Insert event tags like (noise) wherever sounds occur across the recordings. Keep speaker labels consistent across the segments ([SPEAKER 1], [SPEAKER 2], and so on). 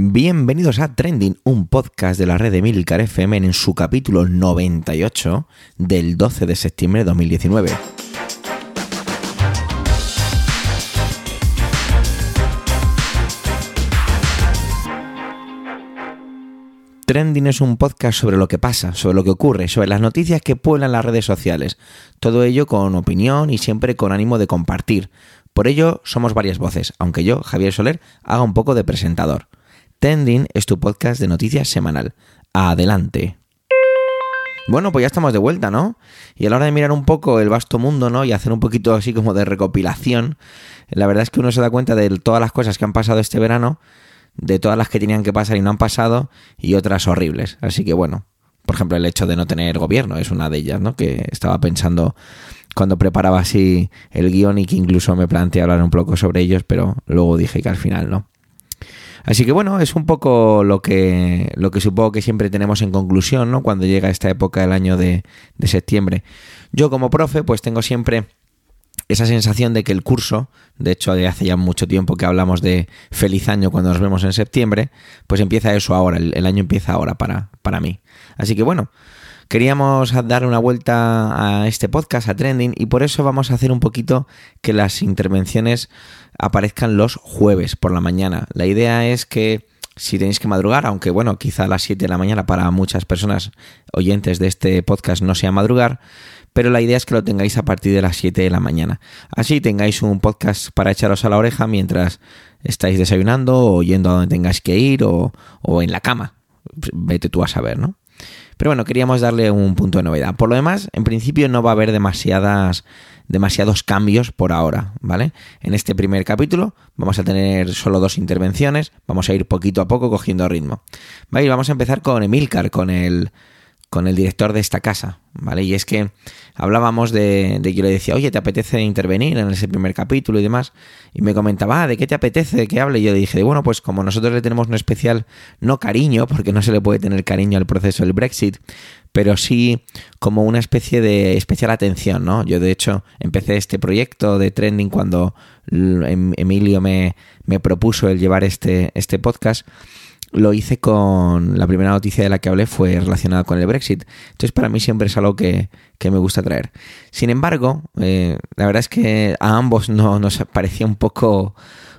[SPEAKER 1] Bienvenidos a Trending, un podcast de la red de Milcar FM en su capítulo 98 del 12 de septiembre de 2019. Trending es un podcast sobre lo que pasa, sobre lo que ocurre, sobre las noticias que pueblan las redes sociales. Todo ello con opinión y siempre con ánimo de compartir. Por ello somos varias voces, aunque yo, Javier Soler, haga un poco de presentador. Tending es tu podcast de noticias semanal. Adelante. Bueno, pues ya estamos de vuelta, ¿no? Y a la hora de mirar un poco el vasto mundo, ¿no? Y hacer un poquito así como de recopilación, la verdad es que uno se da cuenta de todas las cosas que han pasado este verano, de todas las que tenían que pasar y no han pasado, y otras horribles. Así que bueno, por ejemplo, el hecho de no tener gobierno es una de ellas, ¿no? Que estaba pensando cuando preparaba así el guion y que incluso me planteé hablar un poco sobre ellos, pero luego dije que al final no. Así que bueno, es un poco lo que, lo que supongo que siempre tenemos en conclusión, ¿no? Cuando llega esta época del año de, de septiembre. Yo como profe, pues tengo siempre esa sensación de que el curso, de hecho hace ya mucho tiempo que hablamos de feliz año cuando nos vemos en septiembre, pues empieza eso ahora, el, el año empieza ahora para, para mí. Así que bueno, Queríamos dar una vuelta a este podcast, a Trending, y por eso vamos a hacer un poquito que las intervenciones aparezcan los jueves por la mañana. La idea es que si tenéis que madrugar, aunque bueno, quizá a las 7 de la mañana para muchas personas oyentes de este podcast no sea madrugar, pero la idea es que lo tengáis a partir de las 7 de la mañana. Así tengáis un podcast para echaros a la oreja mientras estáis desayunando o yendo a donde tengáis que ir o, o en la cama. Vete tú a saber, ¿no? Pero bueno, queríamos darle un punto de novedad. Por lo demás, en principio no va a haber demasiadas demasiados cambios por ahora, ¿vale? En este primer capítulo vamos a tener solo dos intervenciones, vamos a ir poquito a poco cogiendo ritmo. ¿Vale? vamos a empezar con Emilcar, con el con el director de esta casa, ¿vale? Y es que hablábamos de, de, que le decía, oye, ¿te apetece intervenir en ese primer capítulo y demás? Y me comentaba, ah, ¿de qué te apetece que hable? Y yo le dije, bueno, pues como nosotros le tenemos un especial, no cariño, porque no se le puede tener cariño al proceso del Brexit, pero sí como una especie de especial atención, ¿no? Yo de hecho empecé este proyecto de trending cuando em, Emilio me, me propuso el llevar este, este podcast lo hice con la primera noticia de la que hablé fue relacionada con el Brexit. Entonces para mí siempre es algo que, me gusta traer. Sin embargo, eh, la verdad es que a ambos no, nos parecía un poco,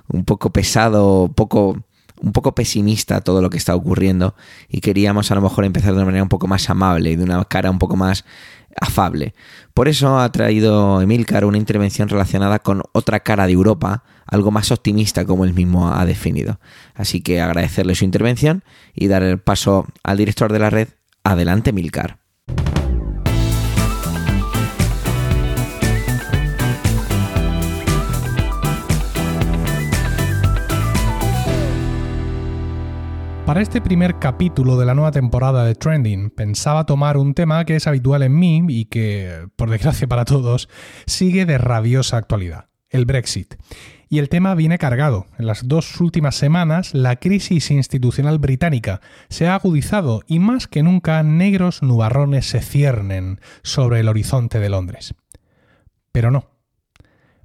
[SPEAKER 1] un poco pesado, poco, un poco pesimista todo lo que está ocurriendo y queríamos a lo mejor empezar de una manera un poco más amable, de una cara un poco más afable. Por eso ha traído Emilcar una intervención relacionada con otra cara de Europa, algo más optimista como él mismo ha definido. Así que agradecerle su intervención y dar el paso al director de la red. Adelante, Emilcar.
[SPEAKER 2] Para este primer capítulo de la nueva temporada de Trending, pensaba tomar un tema que es habitual en mí y que, por desgracia para todos, sigue de rabiosa actualidad, el Brexit. Y el tema viene cargado. En las dos últimas semanas, la crisis institucional británica se ha agudizado y más que nunca negros nubarrones se ciernen sobre el horizonte de Londres. Pero no,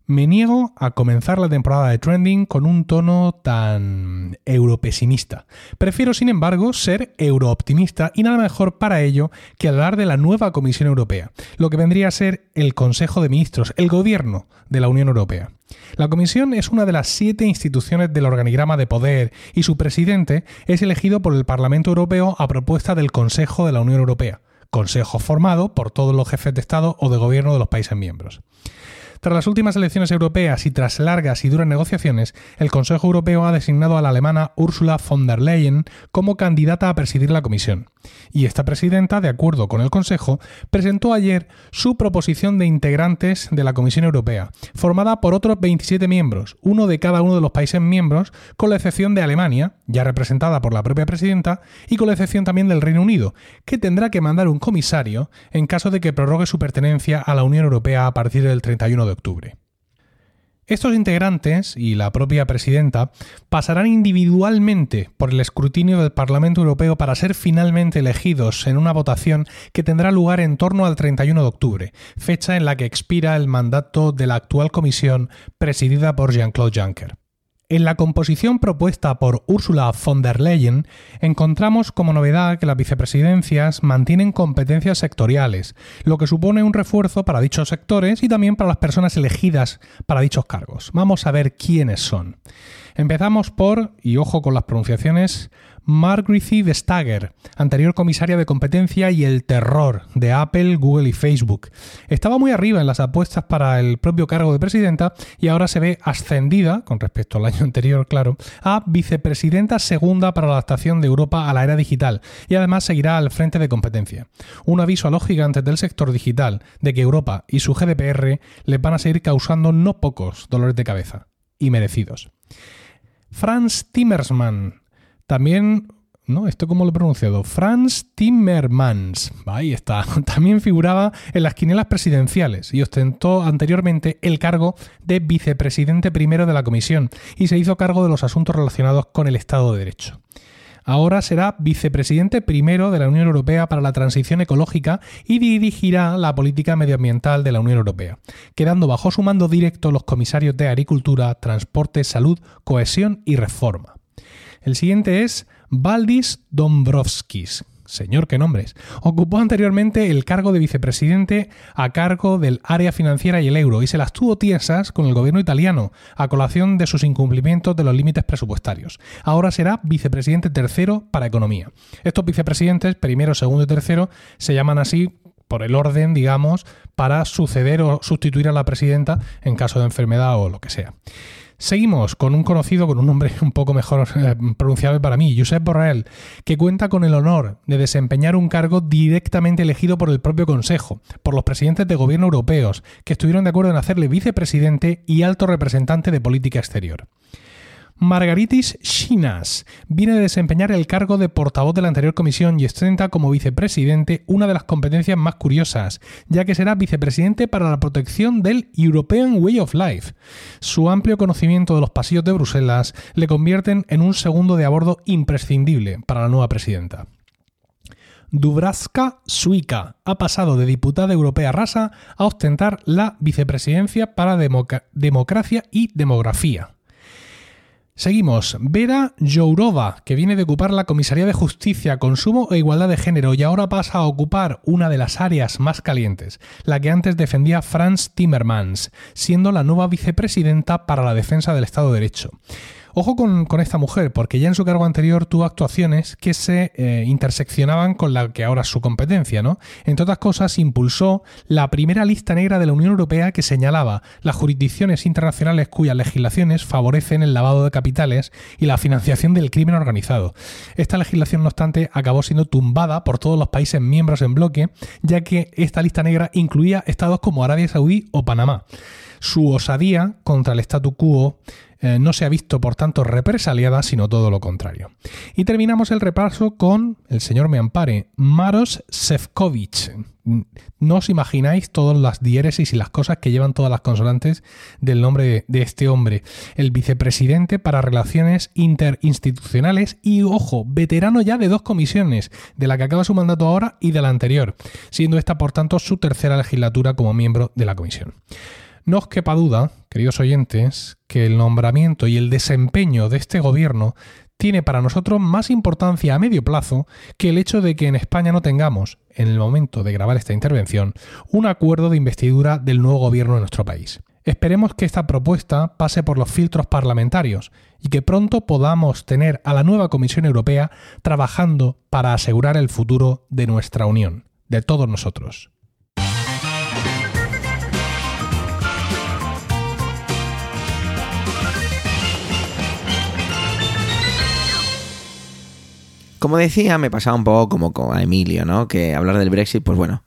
[SPEAKER 2] me niego a comenzar la temporada de Trending con un tono tan europesimista. Prefiero, sin embargo, ser eurooptimista y nada mejor para ello que hablar de la nueva Comisión Europea, lo que vendría a ser el Consejo de Ministros, el gobierno de la Unión Europea. La Comisión es una de las siete instituciones del organigrama de poder y su presidente es elegido por el Parlamento Europeo a propuesta del Consejo de la Unión Europea, consejo formado por todos los jefes de Estado o de gobierno de los países miembros. Tras las últimas elecciones europeas y tras largas y duras negociaciones, el Consejo Europeo ha designado a la alemana Ursula von der Leyen como candidata a presidir la Comisión. Y esta presidenta, de acuerdo con el Consejo, presentó ayer su proposición de integrantes de la Comisión Europea, formada por otros 27 miembros, uno de cada uno de los países miembros, con la excepción de Alemania, ya representada por la propia presidenta, y con la excepción también del Reino Unido, que tendrá que mandar un comisario en caso de que prorrogue su pertenencia a la Unión Europea a partir del 31 de Estos integrantes y la propia presidenta pasarán individualmente por el escrutinio del Parlamento Europeo para ser finalmente elegidos en una votación que tendrá lugar en torno al 31 de octubre, fecha en la que expira el mandato de la actual comisión presidida por Jean-Claude Juncker. En la composición propuesta por Ursula von der Leyen encontramos como novedad que las vicepresidencias mantienen competencias sectoriales, lo que supone un refuerzo para dichos sectores y también para las personas elegidas para dichos cargos. Vamos a ver quiénes son. Empezamos por, y ojo con las pronunciaciones, Margrethe Vestager, anterior comisaria de competencia y el terror de Apple, Google y Facebook. Estaba muy arriba en las apuestas para el propio cargo de presidenta y ahora se ve ascendida, con respecto al año anterior, claro, a vicepresidenta segunda para la adaptación de Europa a la era digital y además seguirá al frente de competencia. Un aviso a los gigantes del sector digital de que Europa y su GDPR les van a seguir causando no pocos dolores de cabeza y merecidos. Franz Timmermans, también, ¿no? ¿Esto cómo lo he pronunciado? Franz Timmermans. Ahí está. (laughs) También figuraba en las quinielas presidenciales y ostentó anteriormente el cargo de vicepresidente primero de la comisión y se hizo cargo de los asuntos relacionados con el Estado de Derecho. Ahora será vicepresidente primero de la Unión Europea para la transición ecológica y dirigirá la política medioambiental de la Unión Europea, quedando bajo su mando directo los comisarios de Agricultura, Transporte, Salud, Cohesión y Reforma. El siguiente es Valdis Dombrovskis. Señor, qué nombres. Ocupó anteriormente el cargo de vicepresidente a cargo del área financiera y el euro y se las tuvo tiesas con el gobierno italiano a colación de sus incumplimientos de los límites presupuestarios. Ahora será vicepresidente tercero para economía. Estos vicepresidentes, primero, segundo y tercero, se llaman así por el orden, digamos, para suceder o sustituir a la presidenta en caso de enfermedad o lo que sea. Seguimos con un conocido con un nombre un poco mejor eh, pronunciable para mí, Josep Borrell, que cuenta con el honor de desempeñar un cargo directamente elegido por el propio Consejo, por los presidentes de gobierno europeos, que estuvieron de acuerdo en hacerle vicepresidente y alto representante de política exterior. Margaritis Chinas viene a desempeñar el cargo de portavoz de la anterior comisión y ostenta como vicepresidente una de las competencias más curiosas, ya que será vicepresidente para la protección del European Way of Life. Su amplio conocimiento de los pasillos de Bruselas le convierten en un segundo de abordo imprescindible para la nueva presidenta. Dubravka Suica ha pasado de diputada europea rasa a ostentar la vicepresidencia para democracia y demografía. Seguimos. Vera Jourova, que viene de ocupar la Comisaría de Justicia, Consumo e Igualdad de Género y ahora pasa a ocupar una de las áreas más calientes, la que antes defendía Franz Timmermans, siendo la nueva vicepresidenta para la defensa del Estado de Derecho. Ojo con, esta mujer, porque ya en su cargo anterior tuvo actuaciones que se eh, interseccionaban con la que ahora es su competencia, ¿no? Entre otras cosas, impulsó la primera lista negra de la Unión Europea que señalaba las jurisdicciones internacionales cuyas legislaciones favorecen el lavado de capitales y la financiación del crimen organizado. Esta legislación, no obstante, acabó siendo tumbada por todos los países miembros en bloque, ya que esta lista negra incluía estados como Arabia Saudí o Panamá. Su osadía contra el statu quo eh, no se ha visto, por tanto, represaliada, sino todo lo contrario. Y terminamos el repaso con, el señor me ampare, Maros Sefcovic. No os imagináis todas las diéresis y las cosas que llevan todas las consonantes del nombre de, este hombre. El vicepresidente para relaciones interinstitucionales y, ojo, veterano ya de dos comisiones, de la que acaba su mandato ahora y de la anterior, siendo esta, por tanto, su tercera legislatura como miembro de la comisión. No os quepa duda, queridos oyentes, que el nombramiento y el desempeño de este gobierno tiene para nosotros más importancia a medio plazo que el hecho de que en España no tengamos, en el momento de grabar esta intervención, un acuerdo de investidura del nuevo gobierno de nuestro país. Esperemos que esta propuesta pase por los filtros parlamentarios y que pronto podamos tener a la nueva Comisión Europea trabajando para asegurar el futuro de nuestra Unión, de todos nosotros.
[SPEAKER 1] Como decía, me pasaba un poco como con Emilio, ¿no? Que hablar del Brexit, pues bueno,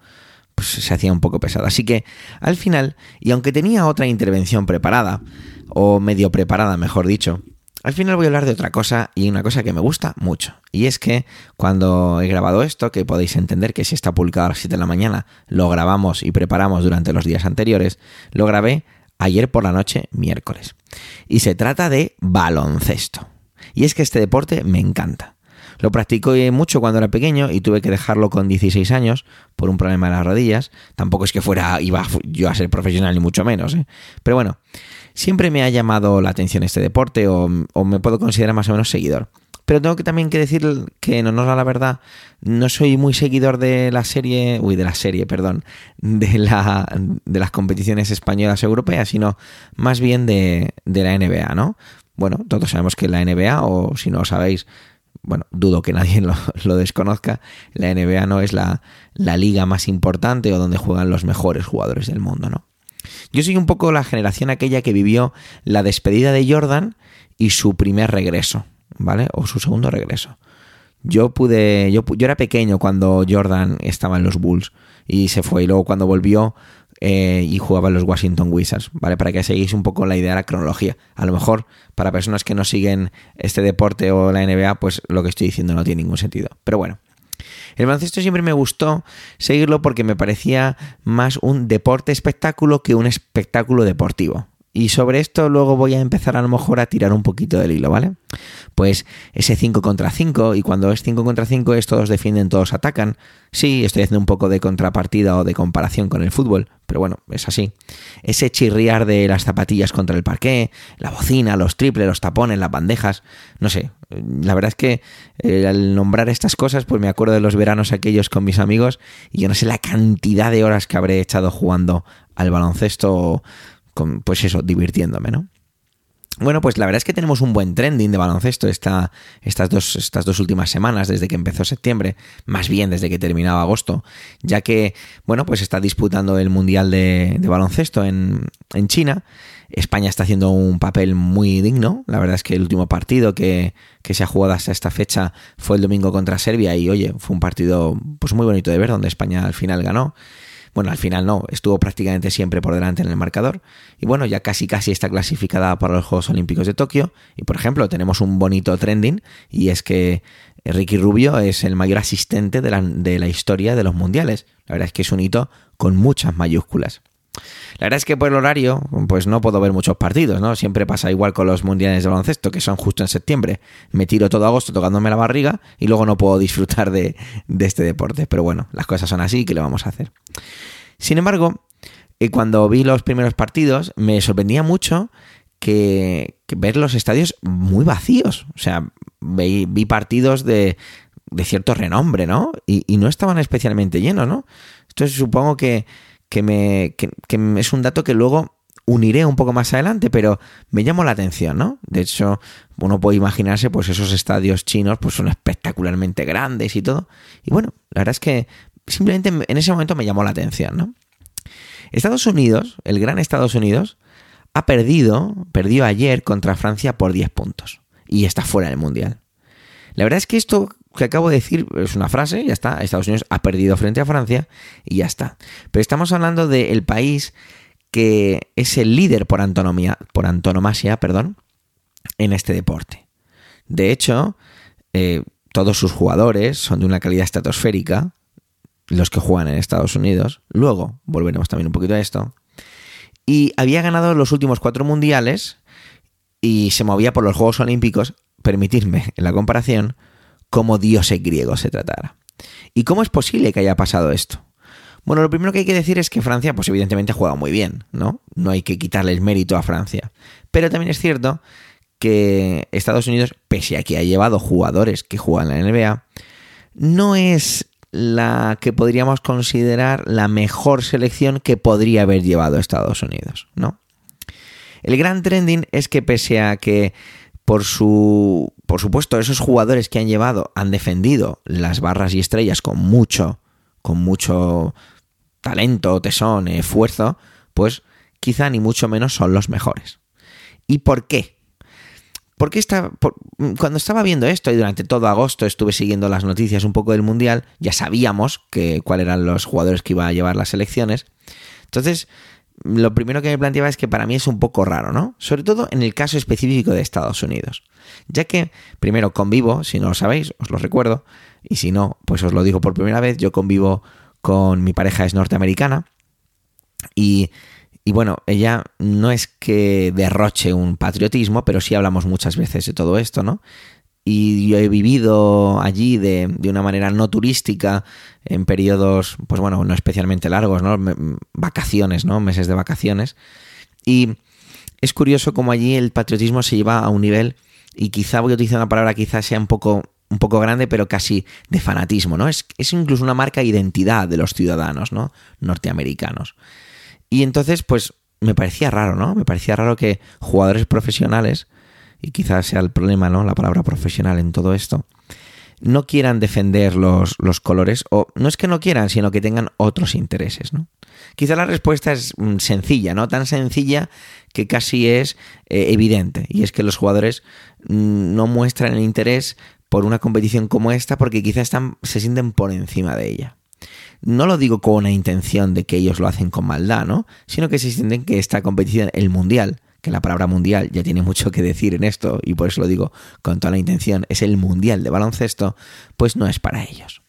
[SPEAKER 1] pues se hacía un poco pesado. Así que al final, y aunque tenía otra intervención preparada, o medio preparada, mejor dicho, al final voy a hablar de otra cosa y una cosa que me gusta mucho. Y es que cuando he grabado esto, que podéis entender que si está publicado a las 7 de la mañana, lo grabamos y preparamos durante los días anteriores, lo grabé ayer por la noche, miércoles. Y se trata de baloncesto. Y es que este deporte me encanta. Lo practicó mucho cuando era pequeño y tuve que dejarlo con 16 años por un problema de las rodillas. Tampoco es que fuera, iba yo a ser profesional ni mucho menos. ¿eh? Pero bueno, siempre me ha llamado la atención este deporte o, me puedo considerar más o menos seguidor. Pero tengo que también que decir que, no nos da la verdad, no soy muy seguidor de la serie, uy, de la serie, perdón, de, la, de las competiciones españolas europeas, sino más bien de, de la NBA, ¿no? Bueno, todos sabemos que la NBA, o si no lo sabéis, bueno, dudo que nadie (laughs) lo, desconozca, la NBA no es la, la, liga más importante o donde juegan los mejores jugadores del mundo, ¿no? Yo soy un poco la generación aquella que vivió la despedida de Jordan y su primer regreso, ¿vale? O su segundo regreso. Yo pude, yo, yo era pequeño cuando Jordan estaba en los Bulls y se fue y luego cuando volvió eh, y jugaba en los Washington Wizards, ¿vale? Para que seguís un poco la idea de la cronología. A lo mejor para personas que no siguen este deporte o la NBA, pues lo que estoy diciendo no tiene ningún sentido. Pero bueno. El baloncesto siempre me gustó seguirlo porque me parecía más un deporte espectáculo que un espectáculo deportivo. Y sobre esto luego voy a empezar a lo mejor a tirar un poquito del hilo, ¿vale? Pues ese 5 contra 5, y cuando es 5 contra 5 es todos defienden, todos atacan. Sí, estoy haciendo un poco de contrapartida o de comparación con el fútbol, pero bueno, es así. Ese chirriar de las zapatillas contra el parqué, la bocina, los triples, los tapones, las bandejas, no sé. La verdad es que eh, al nombrar estas cosas, pues me acuerdo de los veranos aquellos con mis amigos y yo no sé la cantidad de horas que habré echado jugando al baloncesto pues eso, divirtiéndome, ¿no? Bueno, pues la verdad es que tenemos un buen trending de baloncesto esta, estas, dos, estas dos últimas semanas, desde que empezó septiembre, más bien desde que terminaba agosto, ya que, bueno, pues está disputando el Mundial de, Baloncesto en, en, China. España está haciendo un papel muy digno. La verdad es que el último partido que, que, se ha jugado hasta esta fecha fue el domingo contra Serbia y, oye, fue un partido pues muy bonito de ver, donde España al final ganó. Bueno, al final no, estuvo prácticamente siempre por delante en el marcador. Y bueno, ya casi casi está clasificada para los Juegos Olímpicos de Tokio. Y por ejemplo, tenemos un bonito trending y es que Ricky Rubio es el mayor asistente de la, de la historia de los mundiales. La verdad es que es un hito con muchas mayúsculas. La verdad es que por el horario, pues no puedo ver muchos partidos, ¿no? Siempre pasa igual con los mundiales de baloncesto, que son justo en septiembre. Me tiro todo agosto tocándome la barriga y luego no puedo disfrutar de, este deporte. Pero bueno, las cosas son así, ¿qué le vamos a hacer? Sin embargo, eh, cuando vi los primeros partidos, me sorprendía mucho que, ver los estadios muy vacíos. O sea, vi, partidos de, cierto renombre, ¿no? Y, y, no estaban especialmente llenos, ¿no? Entonces supongo que que, me, que, es un dato que luego uniré un poco más adelante, pero me llamó la atención, ¿no? De hecho, uno puede imaginarse, pues esos estadios chinos, pues son espectacularmente grandes y todo. Y bueno, la verdad es que simplemente en ese momento me llamó la atención, ¿no? Estados Unidos, el gran Estados Unidos, ha perdido, perdió ayer contra Francia por 10 puntos y está fuera del Mundial. La verdad es que esto que acabo de decir es una frase, ya está. Estados Unidos ha perdido frente a Francia y ya está. Pero estamos hablando del país que es el líder por, antonomía, por antonomasia perdón, en este deporte. De hecho, eh, todos sus jugadores son de una calidad estratosférica, los que juegan en Estados Unidos. Luego volveremos también un poquito a esto. Y había ganado los últimos cuatro mundiales y se movía por los Juegos Olímpicos, permitirme en la comparación, como dioses griego se tratara. ¿Y cómo es posible que haya pasado esto? Bueno, lo primero que hay que decir es que Francia, pues evidentemente ha muy bien, ¿no? No hay que quitarle el mérito a Francia. Pero también es cierto que Estados Unidos, pese a que ha llevado jugadores que juegan en la NBA, no es la que podríamos considerar la mejor selección que podría haber llevado Estados Unidos, ¿no? El gran trending es que pese a que por su por supuesto, esos jugadores que han llevado han defendido las barras y estrellas con mucho, con mucho talento, tesón, esfuerzo, pues quizá ni mucho menos son los mejores. ¿Y por qué? Porque cuando estaba viendo esto y durante todo agosto estuve siguiendo las noticias un poco del Mundial, ya sabíamos que, cuáles eran los jugadores que iba a llevar las elecciones. Entonces, lo primero que me planteaba es que para mí es un poco raro, ¿no? Sobre todo en el caso específico de Estados Unidos ya que primero convivo, si no lo sabéis, os lo recuerdo, y si no, pues os lo digo por primera vez, yo convivo con mi pareja es norteamericana y, y bueno, ella no es que derroche un patriotismo, pero sí hablamos muchas veces de todo esto, ¿no? Y yo he vivido allí de, de, una manera no turística en periodos, pues bueno, no especialmente largos, ¿no? Vacaciones, ¿no? Meses de vacaciones. Y es curioso cómo allí el patriotismo se lleva a un nivel, y quizá voy a utilizar una palabra quizás sea un poco, un poco grande, pero casi de fanatismo, ¿no? Es, es incluso una marca de identidad de los ciudadanos, ¿no? Norteamericanos. Y entonces, pues, me parecía raro, ¿no? Me parecía raro que jugadores profesionales, y quizás sea el problema, ¿no? La palabra profesional en todo esto, no quieran defender los, los, colores, o no es que no quieran, sino que tengan otros intereses, ¿no? Quizá la respuesta es mm, sencilla, ¿no? Tan sencilla que casi es eh, evidente, y es que los jugadores mm, no muestran el interés por una competición como esta porque quizá están, se sienten por encima de ella. No lo digo con una intención de que ellos lo hacen con maldad, ¿no? Sino que se sienten que esta competición, el mundial, que la palabra mundial ya tiene mucho que decir en esto, y por eso lo digo con toda la intención, es el mundial de baloncesto, pues no es para ellos.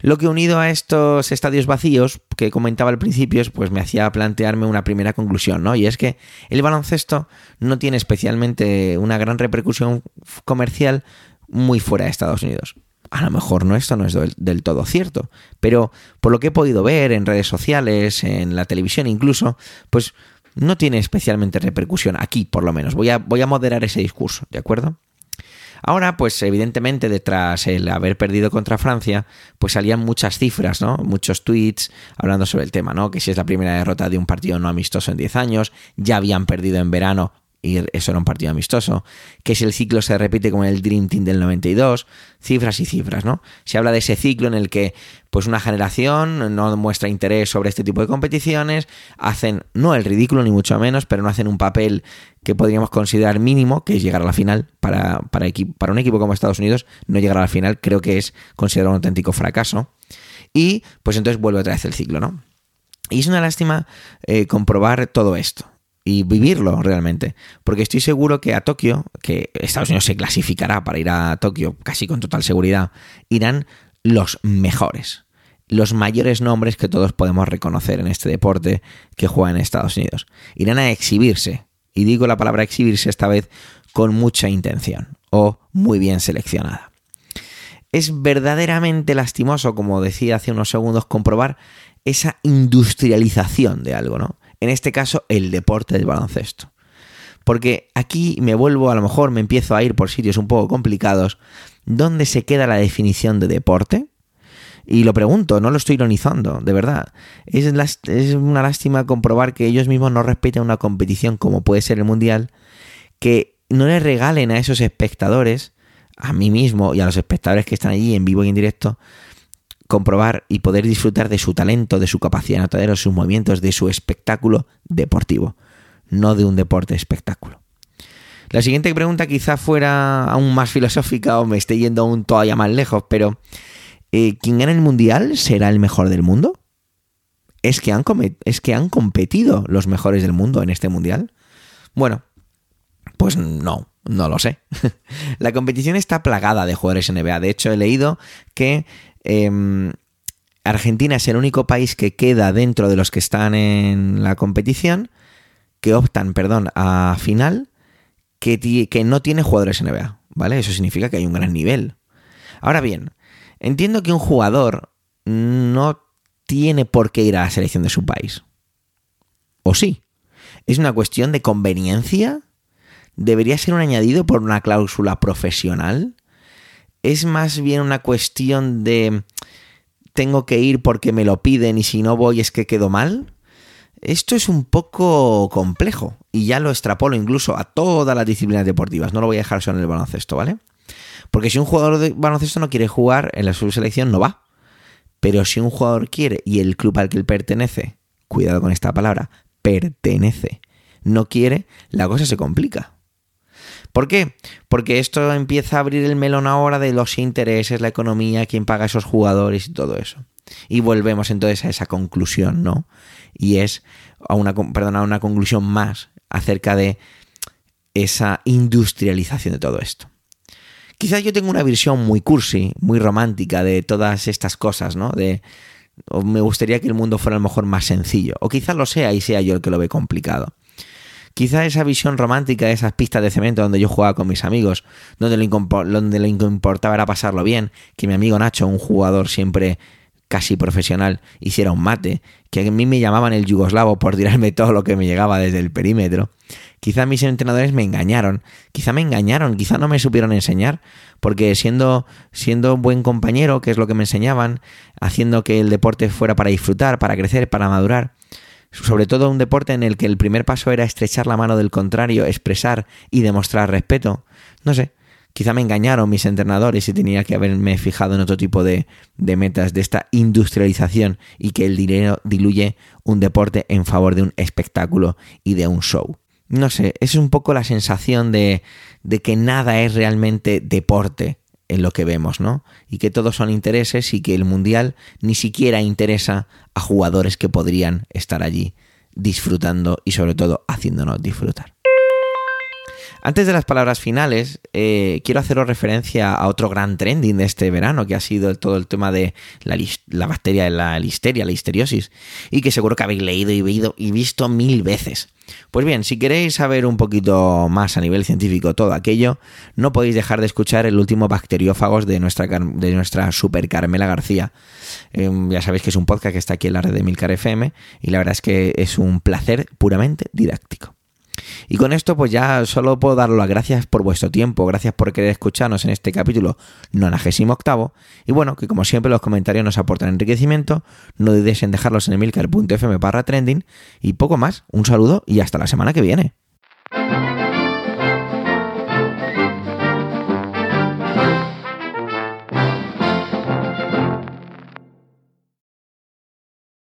[SPEAKER 1] Lo que unido a estos estadios vacíos que comentaba al principio, pues me hacía plantearme una primera conclusión, ¿no? Y es que el baloncesto no tiene especialmente una gran repercusión comercial muy fuera de Estados Unidos. A lo mejor no esto no es del, del, todo cierto, pero por lo que he podido ver en redes sociales, en la televisión incluso, pues no tiene especialmente repercusión aquí, por lo menos. Voy a, voy a moderar ese discurso, ¿de acuerdo? Ahora, pues evidentemente, detrás el haber perdido contra Francia, pues salían muchas cifras, ¿no? Muchos tweets hablando sobre el tema, ¿no? Que si es la primera derrota de un partido no amistoso en 10 años, ya habían perdido en verano y eso era un partido amistoso, que si el ciclo se repite como el Dream Team del 92, cifras y cifras, ¿no? Se habla de ese ciclo en el que pues una generación no muestra interés sobre este tipo de competiciones, hacen no el ridículo ni mucho menos, pero no hacen un papel que podríamos considerar mínimo, que es llegar a la final para, para, para un equipo como Estados Unidos, no llegar a la final creo que es considerado un auténtico fracaso. Y pues entonces vuelve otra vez el ciclo, ¿no? Y es una lástima eh, comprobar todo esto y vivirlo realmente. Porque estoy seguro que a Tokio, que Estados Unidos se clasificará para ir a Tokio casi con total seguridad, irán los mejores, los mayores nombres que todos podemos reconocer en este deporte que juega en Estados Unidos. Irán a exhibirse, y digo la palabra exhibirse esta vez con mucha intención o muy bien seleccionada. Es verdaderamente lastimoso, como decía hace unos segundos, comprobar esa industrialización de algo, ¿no? En este caso el deporte del baloncesto. Porque aquí me vuelvo, a lo mejor me empiezo a ir por sitios un poco complicados. ¿Dónde se queda la definición de deporte? Y lo pregunto, no lo estoy ironizando, de verdad. Es, es, una lástima comprobar que ellos mismos no respetan una competición como puede ser el Mundial, que no le regalen a esos espectadores, a mí mismo y a los espectadores que están allí en vivo y en directo, comprobar y poder disfrutar de su talento, de su capacidad notadera, de sus movimientos, de su espectáculo deportivo, no de un deporte espectáculo. La siguiente pregunta quizá fuera aún más filosófica o me esté yendo aún todavía más lejos, pero eh, ¿quién gana el mundial será el mejor del mundo? ¿Es que, han ¿Es que han competido los mejores del mundo en este mundial? Bueno, pues no, no lo sé. (laughs) la competición está plagada de jugadores NBA. De hecho, he leído que Em, Argentina es el único país que queda dentro de los que están en la competición, que optan, perdón, a final, que, que no tiene jugadores NBA, ¿vale? Eso significa que hay un gran nivel. Ahora bien, entiendo que un jugador no tiene por qué ir a la selección de su país. ¿O sí? ¿Es una cuestión de conveniencia? ¿Debería ser un añadido por una cláusula profesional? Es más bien una cuestión de tengo que ir porque me lo piden y si no voy es que quedo mal. Esto es un poco complejo y ya lo extrapolo incluso a todas las disciplinas deportivas. No lo voy a dejar solo en el baloncesto, ¿vale? Porque si un jugador de baloncesto no quiere jugar en la subselección, no va. Pero si un jugador quiere y el club al que él pertenece, cuidado con esta palabra, pertenece, no quiere, la cosa se complica. ¿Por qué? Porque esto empieza a abrir el melón ahora de los intereses, la economía, quién paga esos jugadores y todo eso. Y volvemos entonces a esa conclusión, ¿no? Y es a una, perdón, a una conclusión más acerca de esa industrialización de todo esto. Quizás yo tengo una visión muy cursi, muy romántica de todas estas cosas, ¿no? De me gustaría que el mundo fuera a lo mejor más sencillo. O quizás lo sea y sea yo el que lo ve complicado. Quizá esa visión romántica de esas pistas de cemento donde yo jugaba con mis amigos, donde lo, donde lo importaba era pasarlo bien, que mi amigo Nacho, un jugador siempre casi profesional hiciera un mate, que a mí me llamaban el yugoslavo por tirarme todo lo que me llegaba desde el perímetro. Quizá mis entrenadores me engañaron, quizá me engañaron, quizá no me supieron enseñar, porque siendo, siendo un buen compañero, que es lo que me enseñaban, haciendo que el deporte fuera para disfrutar, para crecer, para madurar, sobre todo un deporte en el que el primer paso era estrechar la mano del contrario, expresar y demostrar respeto. No sé, quizá me engañaron mis entrenadores y tenía que haberme fijado en otro tipo de, de, metas de esta industrialización y que el dinero diluye un deporte en favor de un espectáculo y de un show. No sé, es un poco la sensación de, de que nada es realmente deporte en lo que vemos, ¿no? Y que todos son intereses y que el Mundial ni siquiera interesa a jugadores que podrían estar allí disfrutando y sobre todo haciéndonos disfrutar. Antes de las palabras finales, eh, quiero haceros referencia a otro gran trending de este verano, que ha sido todo el tema de la, bacteria de la listeria, la listeriosis, y que seguro que habéis leído y, y visto mil veces. Pues bien, si queréis saber un poquito más a nivel científico todo aquello, no podéis dejar de escuchar el último Bacteriófagos de nuestra, super Carmela García. Em, ya sabéis que es un podcast que está aquí en la red de Milcar FM y la verdad es que es un placer puramente didáctico. Y con esto pues ya solo puedo dar las gracias por vuestro tiempo, gracias por querer escucharnos en este capítulo 98 y bueno, que como siempre los comentarios nos aportan enriquecimiento, no dudéis en dejarlos en emilcar.fm barra trending. Y poco más, un saludo y hasta la semana que viene.